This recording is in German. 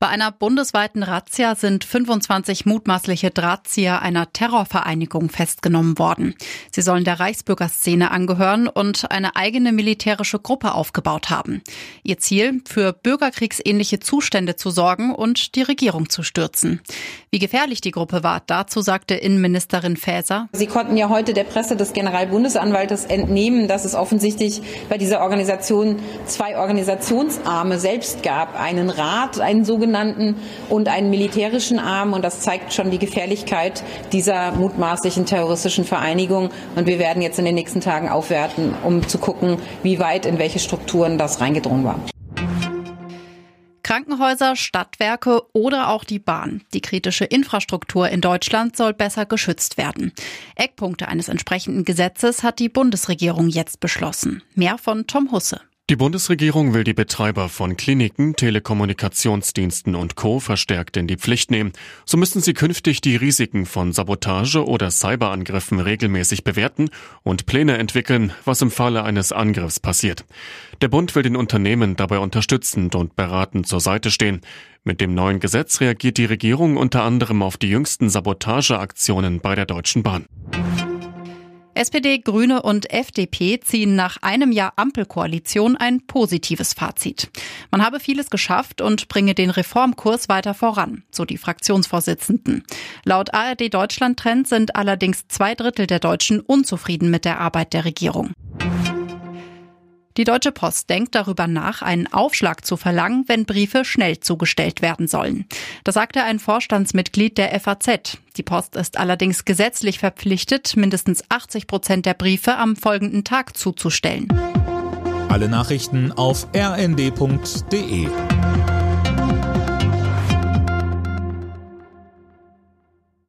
Bei einer bundesweiten Razzia sind 25 mutmaßliche Drahtzieher einer Terrorvereinigung festgenommen worden. Sie sollen der Reichsbürgerszene angehören und eine eigene militärische Gruppe aufgebaut haben. Ihr Ziel, für bürgerkriegsähnliche Zustände zu sorgen und die Regierung zu stürzen. Wie gefährlich die Gruppe war, dazu sagte Innenministerin Faeser. Sie konnten ja heute der Presse des Generalbundesanwaltes entnehmen, dass es offensichtlich bei dieser Organisation zwei Organisationsarme selbst gab. Einen Rat, einen sogenannten sogenannten und einen militärischen Arm. Und das zeigt schon die Gefährlichkeit dieser mutmaßlichen terroristischen Vereinigung. Und wir werden jetzt in den nächsten Tagen aufwerten, um zu gucken, wie weit in welche Strukturen das reingedrungen war. Krankenhäuser, Stadtwerke oder auch die Bahn. Die kritische Infrastruktur in Deutschland soll besser geschützt werden. Eckpunkte eines entsprechenden Gesetzes hat die Bundesregierung jetzt beschlossen. Mehr von Tom Husse. Die Bundesregierung will die Betreiber von Kliniken, Telekommunikationsdiensten und Co. verstärkt in die Pflicht nehmen. So müssen sie künftig die Risiken von Sabotage oder Cyberangriffen regelmäßig bewerten und Pläne entwickeln, was im Falle eines Angriffs passiert. Der Bund will den Unternehmen dabei unterstützend und beratend zur Seite stehen. Mit dem neuen Gesetz reagiert die Regierung unter anderem auf die jüngsten Sabotageaktionen bei der Deutschen Bahn. SPD, Grüne und FDP ziehen nach einem Jahr Ampelkoalition ein positives Fazit. Man habe vieles geschafft und bringe den Reformkurs weiter voran, so die Fraktionsvorsitzenden. Laut ARD Deutschland Trend sind allerdings zwei Drittel der Deutschen unzufrieden mit der Arbeit der Regierung. Die Deutsche Post denkt darüber nach, einen Aufschlag zu verlangen, wenn Briefe schnell zugestellt werden sollen. Das sagte ein Vorstandsmitglied der FAZ. Die Post ist allerdings gesetzlich verpflichtet, mindestens 80 Prozent der Briefe am folgenden Tag zuzustellen. Alle Nachrichten auf rnd.de